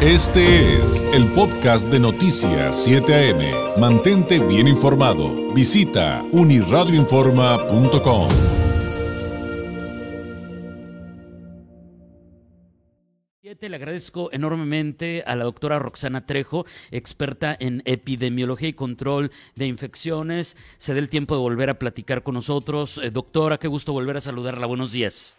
Este es el podcast de Noticias 7 AM. Mantente bien informado. Visita uniradioinforma.com. Le agradezco enormemente a la doctora Roxana Trejo, experta en epidemiología y control de infecciones. Se dé el tiempo de volver a platicar con nosotros. Eh, doctora, qué gusto volver a saludarla. Buenos días.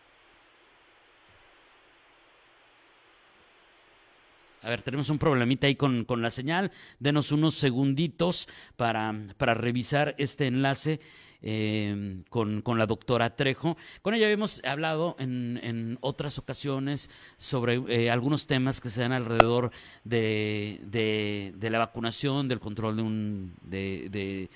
A ver, tenemos un problemita ahí con, la señal. Denos unos segunditos para, para revisar este enlace eh, con, la doctora Trejo. Con ella hemos hablado en, otras ocasiones sobre eh, algunos temas que se dan alrededor de, de, la vacunación, del control de, un, de,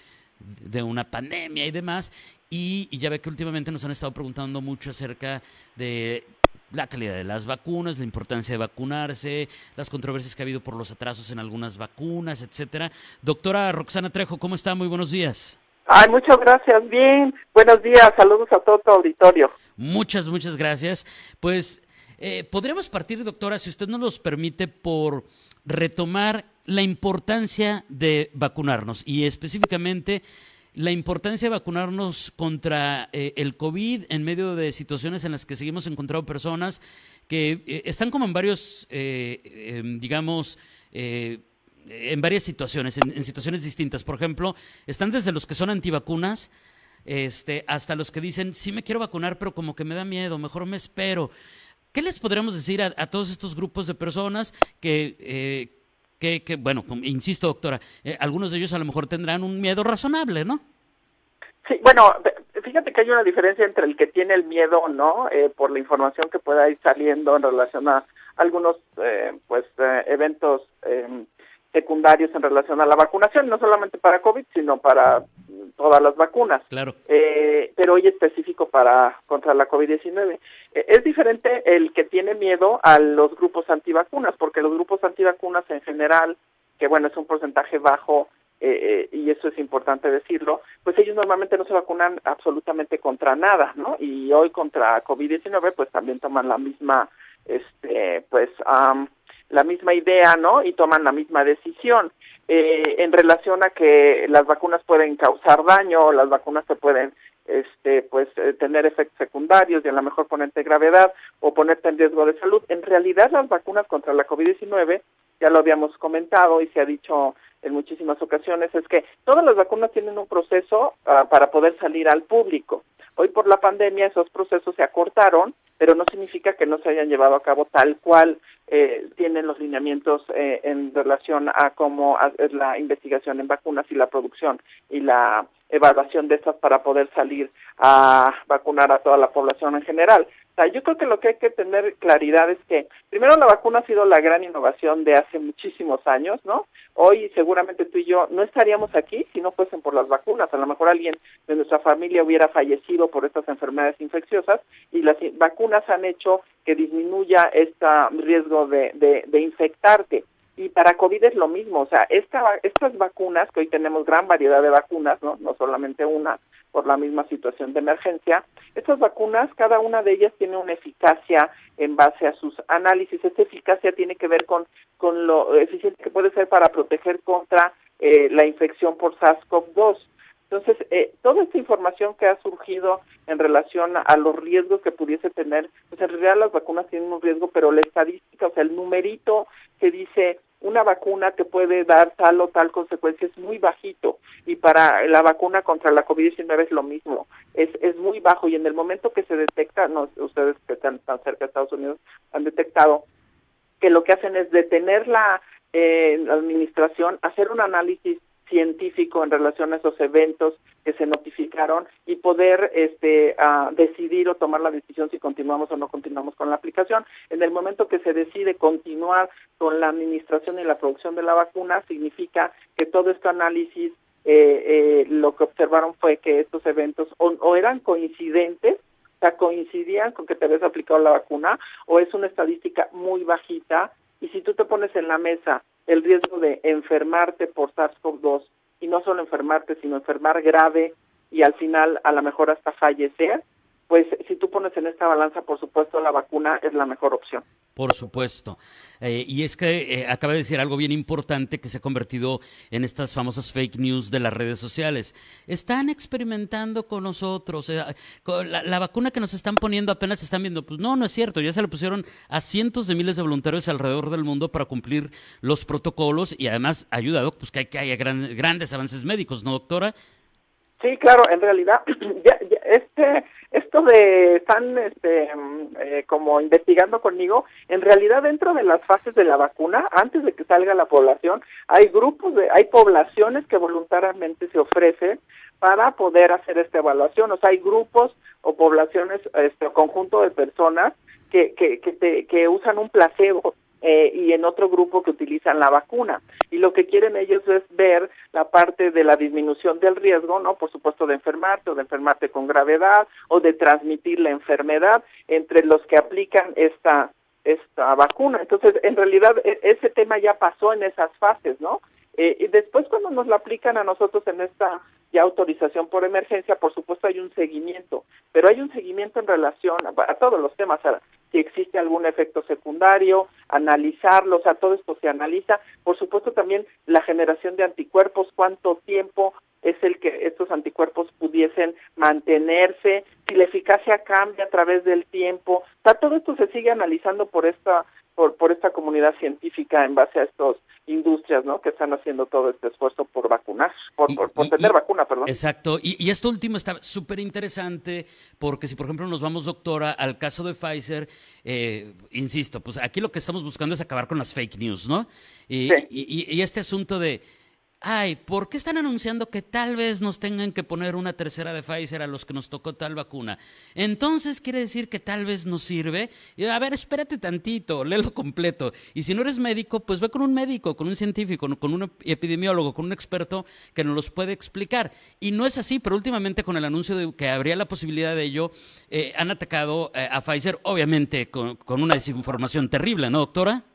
de una pandemia y demás. y, ya ve que últimamente nos han estado preguntando mucho acerca de la calidad de las vacunas, la importancia de vacunarse, las controversias que ha habido por los atrasos en algunas vacunas, etcétera. Doctora Roxana Trejo, ¿cómo está? Muy buenos días. Ay, muchas gracias. Bien, buenos días. Saludos a todo tu auditorio. Muchas, muchas gracias. Pues eh, podríamos partir, doctora, si usted nos los permite, por retomar la importancia de vacunarnos y específicamente la importancia de vacunarnos contra eh, el COVID en medio de situaciones en las que seguimos encontrando personas que eh, están como en varios, eh, em, digamos, en varias situaciones, en, situaciones distintas. Por ejemplo, están desde los que son antivacunas este, hasta los que dicen, sí me quiero vacunar, pero como que me da miedo, mejor me espero. ¿Qué les podríamos decir a, a todos estos grupos de personas que que, bueno, insisto, doctora, eh, algunos de ellos a lo mejor tendrán un miedo razonable, ¿no? Sí, bueno, fíjate que hay una diferencia entre el que tiene el miedo o no, eh, por la información que pueda ir saliendo en relación a algunos, eh, pues, eventos em, secundarios en relación a la vacunación, no solamente para COVID, sino para todas las vacunas. Claro. Eh, pero hoy específico para contra la COVID-19. Eh, es diferente el que tiene miedo a los grupos antivacunas, porque los grupos antivacunas en general, que bueno, es un porcentaje bajo eh, y eso es importante decirlo, pues ellos normalmente no se vacunan absolutamente contra nada, ¿no? Y hoy contra COVID-19 pues también toman la misma, este, pues, la misma idea, ¿no? Y toman la misma decisión. Eh, en relación a que las vacunas pueden causar daño, las vacunas se pueden este pues eh, tener efectos secundarios y a lo mejor ponerte gravedad o ponerte en riesgo de salud. En realidad las vacunas contra la COVID-19, ya lo habíamos comentado y se ha dicho en muchísimas ocasiones, es que todas las vacunas tienen un proceso ah, para poder salir al público. Hoy por la pandemia esos procesos se acortaron, pero no significa que no se hayan llevado a cabo tal cual eh, tienen los lineamientos eh, en relación a cómo es la investigación en vacunas y la producción y la evaluación de estas para poder salir a vacunar a toda la población en general yo creo que lo que hay que tener claridad es que, primero, la vacuna ha sido la gran innovación de hace muchísimos años, ¿no? Hoy seguramente tú y yo no estaríamos aquí si no fuesen por las vacunas. A lo mejor alguien de nuestra familia hubiera fallecido por estas enfermedades infecciosas y las vacunas han hecho que disminuya este riesgo de, de, de infectarte. Y para COVID es lo mismo, o sea, esta, estas vacunas, que hoy tenemos gran variedad de vacunas, ¿no? No solamente una, por la misma situación de emergencia, estas vacunas, cada una de ellas tiene una eficacia en base a sus análisis. Esta eficacia tiene que ver con, con lo eficiente que puede ser para proteger contra eh, la infección por SARS-CoV-2. Entonces, eh, toda esta información que ha surgido en relación a, los riesgos que pudiese tener, pues en realidad las vacunas tienen un riesgo, pero la estadística, o sea, el numerito que dice una vacuna te puede dar tal o tal consecuencia es muy bajito. Y para la vacuna contra la COVID-19 es lo mismo, es, es muy bajo. Y en el momento que se detecta, no, ustedes que están tan cerca de Estados Unidos han detectado que lo que hacen es detener la eh, administración, hacer un análisis científico en relación a esos eventos que se notificaron y poder este decidir o tomar la decisión si continuamos o no continuamos con la aplicación. En el momento que se decide continuar con la administración y la producción de la vacuna, significa que todo este análisis eh, eh, lo que observaron fue que estos eventos o, eran coincidentes o sea, coincidían con que te habías aplicado la vacuna o es una estadística muy bajita y si tú te pones en la mesa el riesgo de enfermarte por SARS-CoV-2 y no solo enfermarte, sino enfermar grave y al final a lo mejor hasta fallecer, pues si tú pones en esta balanza, por supuesto, la vacuna es la mejor opción. Por supuesto. Eh, y es que eh, acaba de decir algo bien importante que se ha convertido en estas famosas fake news de las redes sociales. Están experimentando con nosotros. Eh, la, vacuna que nos están poniendo apenas están viendo. Pues no, no es cierto. Ya se le pusieron a cientos de miles de voluntarios alrededor del mundo para cumplir los protocolos y además ha ayudado pues, que, haya grandes avances médicos, ¿no, doctora? Sí, claro, en realidad, este, de están este, eh, como investigando conmigo, en realidad dentro de las fases de la vacuna, antes de que salga la población, hay grupos, de, hay poblaciones que voluntariamente se ofrecen para poder hacer esta evaluación, o sea, hay grupos o poblaciones, este, conjunto de personas que, que, que, que usan un placebo eh, y en otro grupo que utilizan la vacuna. Y lo que quieren ellos es ver la parte de la disminución del riesgo, ¿no? Por supuesto, de enfermarte o de enfermarte con gravedad o de transmitir la enfermedad entre los que aplican esta esta vacuna. Entonces, en realidad, e, ese tema ya pasó en esas fases, ¿no? Eh, y después cuando nos la aplican a nosotros en esta ya autorización por emergencia, por supuesto hay un seguimiento, pero hay un seguimiento en relación a, todos los temas, si existe algún efecto secundario, analizarlo, o sea, todo esto se analiza. Por supuesto también la generación de anticuerpos, cuánto tiempo es el que estos anticuerpos pudiesen mantenerse, si la eficacia cambia a través del tiempo. O sea, todo esto se sigue analizando por esta por, por esta comunidad científica en base a estas industrias, ¿no? Que están haciendo todo este esfuerzo por vacunar, por, por, tener vacuna, perdón. Exacto. Y, esto último está súper interesante porque si, por ejemplo, nos vamos, doctora, al caso de Pfizer, eh, insisto, pues aquí lo que estamos buscando es acabar con las fake news, ¿no? y, y este asunto de ay, ¿por qué están anunciando que tal vez nos tengan que poner una tercera de Pfizer a los que nos tocó tal vacuna? Entonces quiere decir que tal vez nos sirve. Y, a ver, espérate tantito, léelo completo. Y si no eres médico, pues ve con un médico, con un científico, con un epidemiólogo, con un experto que nos los puede explicar. Y no es así, pero últimamente con el anuncio de que habría la posibilidad de ello, eh, han atacado eh, a Pfizer, obviamente con, con una desinformación terrible, ¿no, doctora?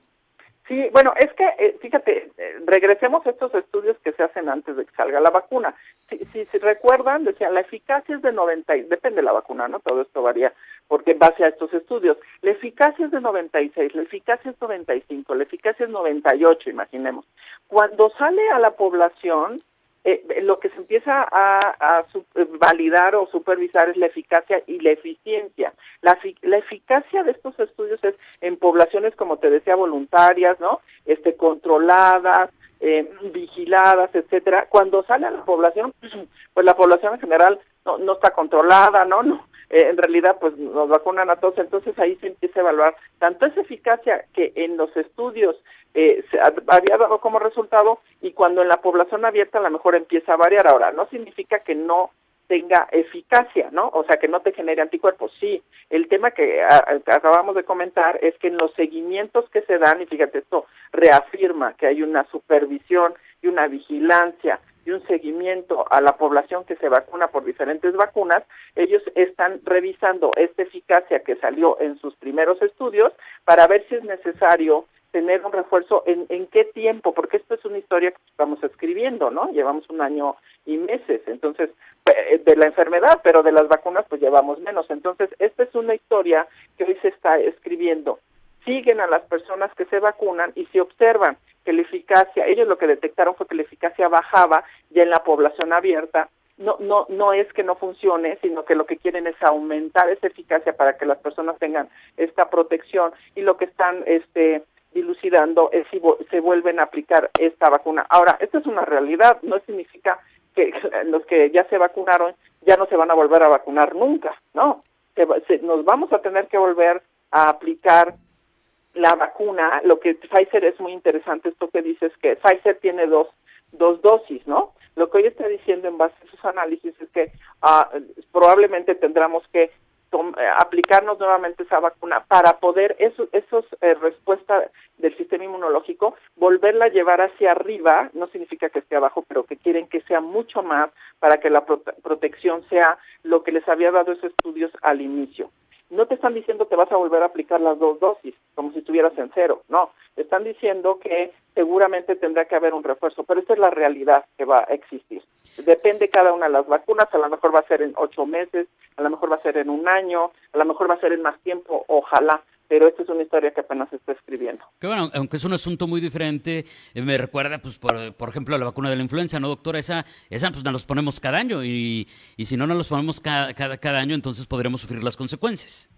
Sí, bueno, es que, eh, fíjate, eh, regresemos a estos estudios que se hacen antes de que salga la vacuna. Si, si se recuerdan, decían, la eficacia es de 90, depende de la vacuna, ¿no? Todo esto varía porque en base a estos estudios. La eficacia es de 96, la eficacia es 95, la eficacia es 98, imaginemos. Cuando sale a la población, eh, lo que se empieza a, eh, validar o supervisar es la eficacia y la eficiencia. La, la eficacia de estos estudios es en poblaciones, como te decía, voluntarias, ¿no? Este, controladas, eh, vigiladas, etcétera. Cuando sale a la población, pues la población en general no, no está controlada, ¿no? no en realidad, pues nos vacunan a todos, entonces ahí se empieza a evaluar tanto esa eficacia que en los estudios eh, se había dado como resultado y cuando en la población abierta a lo mejor empieza a variar. Ahora, no significa que no tenga eficacia, ¿no? O sea, que no te genere anticuerpos. Sí, el tema que acabamos de comentar es que en los seguimientos que se dan, y fíjate, esto reafirma que hay una supervisión y una vigilancia y un seguimiento a la población que se vacuna por diferentes vacunas, ellos están revisando esta eficacia que salió en sus primeros estudios para ver si es necesario tener un refuerzo en, en qué tiempo, porque esto es una historia que estamos escribiendo, ¿no? Llevamos un año y meses, entonces, eh, de la enfermedad, pero de las vacunas pues llevamos menos. Entonces, esta es una historia que hoy se está escribiendo. Siguen a las personas que se vacunan y se observan que la eficacia, ellos lo que detectaron fue que la eficacia bajaba ya en la población abierta no, no, no es que no funcione, sino que lo que quieren es aumentar esa eficacia para que las personas tengan esta protección y lo que están este dilucidando es si se vuelven a aplicar esta vacuna. Ahora, esta es una realidad, no significa que los que ya se vacunaron ya no se van a volver a vacunar nunca, no. nos vamos a tener que volver a aplicar la vacuna. Lo que Pfizer es muy interesante, esto que dices que Pfizer tiene dos, dos dosis, ¿no? Lo que hoy está diciendo en base a sus análisis es que ah, probablemente tendremos que aplicarnos nuevamente esa vacuna para poder eso, esos eh, respuestas del sistema inmunológico volverla a llevar hacia arriba, no significa que esté abajo, pero que quieren que sea mucho más para que la protección sea lo que les había dado esos estudios al inicio. No te están diciendo que vas a volver a aplicar las dos dosis, como si estuvieras en cero, no. Están diciendo que seguramente tendrá que haber un refuerzo, pero esta es la realidad que va a existir. Depende cada una de las vacunas, a lo mejor va a ser en ocho meses, a lo mejor va a ser en un año, a lo mejor va a ser en más tiempo, ojalá, pero esta es una historia que apenas se está escribiendo. Que bueno, aunque es un asunto muy diferente, eh, me recuerda, pues, por, por, ejemplo, la vacuna de la influenza, ¿no, doctora? Esa, esa pues nos los ponemos cada año y, y si no nos los ponemos cada, cada, cada año, entonces podremos sufrir las consecuencias.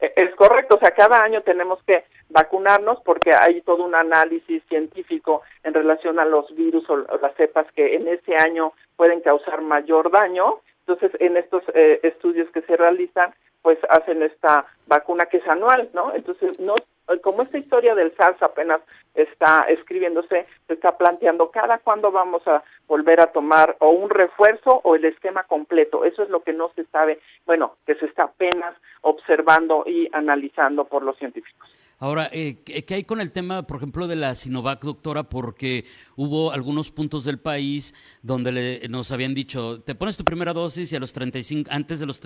E, es correcto, o sea, cada año tenemos que vacunarnos porque hay todo un análisis científico en relación a los virus o las cepas que en ese año pueden causar mayor daño. Entonces, en estos eh, estudios que se realizan, pues hacen esta vacuna que es anual, ¿no? Entonces, no como esta historia del SARS apenas está escribiéndose, se está planteando cada cuándo vamos a volver a tomar o un refuerzo o el esquema completo. Eso es lo que no se sabe, bueno, que se está apenas observando y analizando por los científicos. Ahora, eh, ¿qué hay con el tema, por ejemplo, de la Sinovac, doctora? Porque hubo algunos puntos del país donde le, nos habían dicho, te pones tu primera dosis y a los 35, antes de los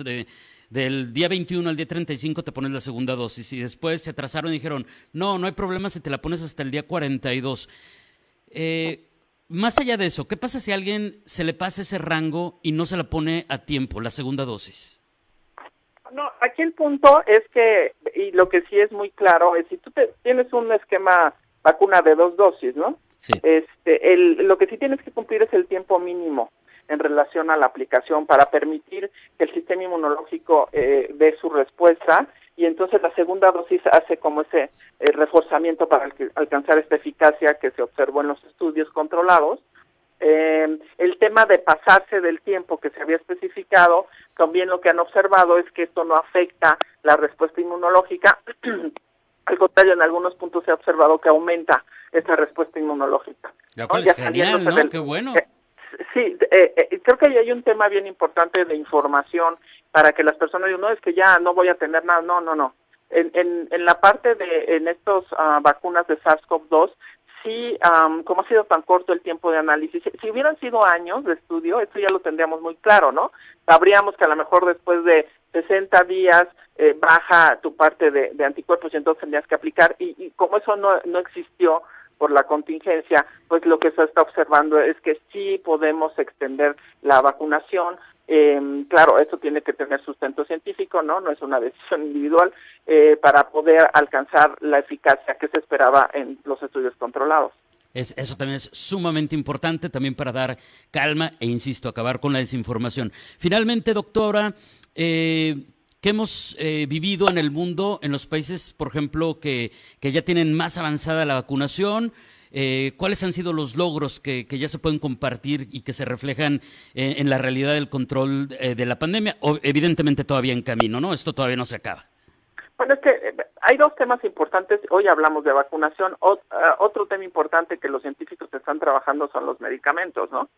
del día 21 al día 35 te pones la segunda dosis. Y después se atrasaron y dijeron, no, no hay problema si te la pones hasta el día 42. Eh, más allá de eso, ¿qué pasa si a alguien se le pasa ese rango y no se la pone a tiempo, la segunda dosis? No, aquí el punto es que, y lo que sí es muy claro, es si tú te, tienes un esquema vacuna de dos dosis, ¿no? Sí. Este, el, lo que sí tienes que cumplir es el tiempo mínimo en relación a la aplicación para permitir que el sistema inmunológico eh, dé su respuesta y entonces la segunda dosis hace como ese eh, reforzamiento para alcanzar esta eficacia que se observó en los estudios controlados eh, el tema de pasarse del tiempo que se había especificado, también lo que han observado es que esto no afecta la respuesta inmunológica. Al contrario, en algunos puntos se ha observado que aumenta esa respuesta inmunológica. Ya, es genial, ¿no? Qué bueno. Eh, sí, eh, eh, creo que ahí hay un tema bien importante de información para que las personas digan, no, es que ya no voy a tener nada. No, no, no. En, en, en la parte de en estos uh, vacunas de SARS-CoV-2 sí, como ha sido tan corto el tiempo de análisis, si hubieran sido años de estudio, esto ya lo tendríamos muy claro, ¿no? Sabríamos que a lo mejor después de 60 días eh, baja tu parte de, anticuerpos y entonces tendrías que aplicar. Y, como eso no, no existió por la contingencia, pues lo que se está observando es que sí podemos extender la vacunación eh, claro, esto tiene que tener sustento científico, ¿no? No es una decisión individual eh, para poder alcanzar la eficacia que se esperaba en los estudios controlados. Es, eso también es sumamente importante, también para dar calma e, insisto, acabar con la desinformación. Finalmente, doctora, eh, ¿qué hemos eh, vivido en el mundo, en los países, por ejemplo, que, que ya tienen más avanzada la vacunación? Eh, ¿Cuáles han sido los logros que, ya se pueden compartir y que se reflejan eh, en la realidad del control eh, de la pandemia? O, evidentemente todavía en camino, ¿no? Esto todavía no se acaba. Bueno, es que hay dos temas importantes. Hoy hablamos de vacunación. otro tema importante que los científicos están trabajando son los medicamentos, ¿no?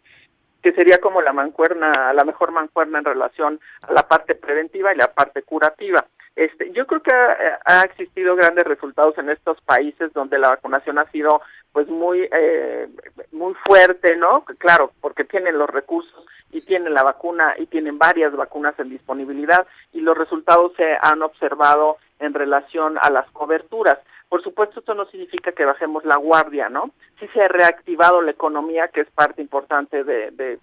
que sería como la mancuerna, la mejor mancuerna en relación a la parte preventiva y la parte curativa. Este, yo creo que ha, existido grandes resultados en estos países donde la vacunación ha sido pues muy eh, muy fuerte, ¿no? Claro, porque tienen los recursos y tienen la vacuna y tienen varias vacunas en disponibilidad y los resultados se han observado en relación a las coberturas. Por supuesto, esto no significa que bajemos la guardia, ¿no? Sí se ha reactivado la economía, que es parte importante de, de,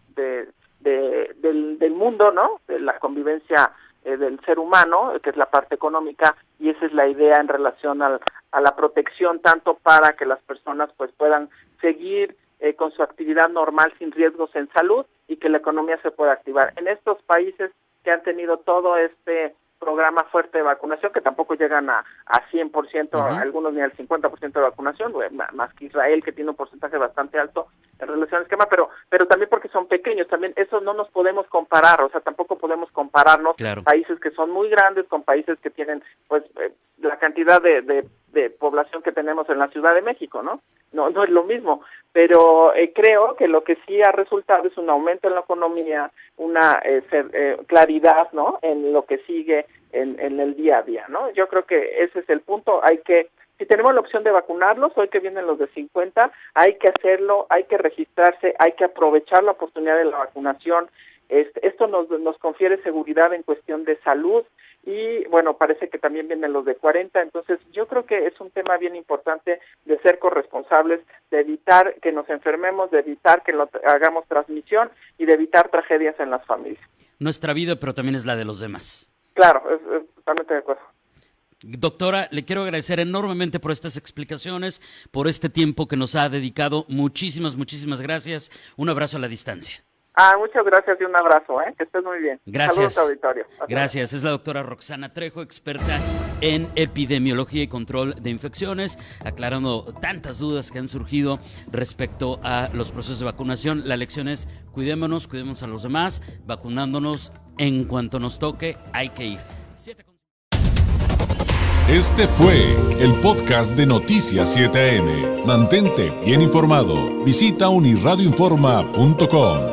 de, del, del mundo, ¿no? De la convivencia eh, del ser humano, que es la parte económica, y esa es la idea en relación al, a la protección, tanto para que las personas pues puedan seguir eh, con su actividad normal sin riesgos en salud y que la economía se pueda activar. En estos países que han tenido todo este programa fuerte de vacunación, que tampoco llegan a, a 100%, algunos ni al 50% de vacunación, más que Israel, que tiene un porcentaje bastante alto en relación al esquema, pero, pero también porque son pequeños, también eso no nos podemos comparar, o sea, tampoco podemos compararnos países que son muy grandes con países que tienen, pues, eh, la cantidad de, de, población que tenemos en la Ciudad de México, ¿no? No, no es lo mismo, pero eh, creo que lo que sí ha resultado es un aumento en la economía, una eh, eh, claridad, ¿no? En lo que sigue en, en el día a día, ¿no? Yo creo que ese es el punto. Hay que, si tenemos la opción de vacunarlos, hoy que vienen los de 50, hay que hacerlo, hay que registrarse, hay que aprovechar la oportunidad de la vacunación Este, esto nos, nos confiere seguridad en cuestión de salud y bueno, parece que también vienen los de 40, entonces yo creo que es un tema bien importante de ser corresponsables, de evitar que nos enfermemos, de evitar que lo, hagamos transmisión y de evitar tragedias en las familias. Nuestra vida, pero también es la de los demás. Claro, es, totalmente de acuerdo. Doctora, le quiero agradecer enormemente por estas explicaciones, por este tiempo que nos ha dedicado. Muchísimas, muchísimas gracias. Un abrazo a la distancia. Ah, muchas gracias y un abrazo, ¿eh? que estés muy bien. Gracias. Saludos, auditorio. gracias. Es la doctora Roxana Trejo, experta en epidemiología y control de infecciones, aclarando tantas dudas que han surgido respecto a los procesos de vacunación. La lección es cuidémonos, cuidemos a los demás, vacunándonos en cuanto nos toque, hay que ir. Este fue el podcast de Noticias 7am. Mantente bien informado. Visita unirradioinforma.com.